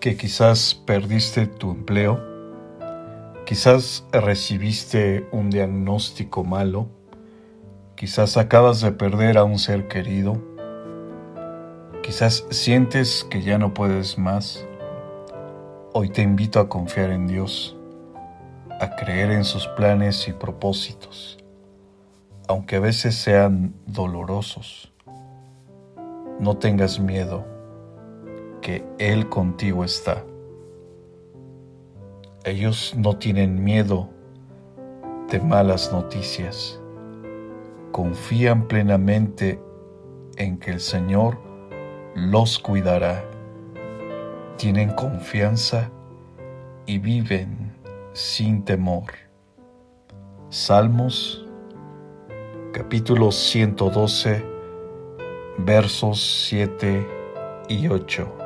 que quizás perdiste tu empleo, quizás recibiste un diagnóstico malo, quizás acabas de perder a un ser querido, quizás sientes que ya no puedes más. Hoy te invito a confiar en Dios, a creer en sus planes y propósitos, aunque a veces sean dolorosos. No tengas miedo Él contigo está. Ellos no tienen miedo de malas noticias. Confían plenamente en que el Señor los cuidará. Tienen confianza y viven sin temor. Salmos capítulo 112 versos 7 y 8.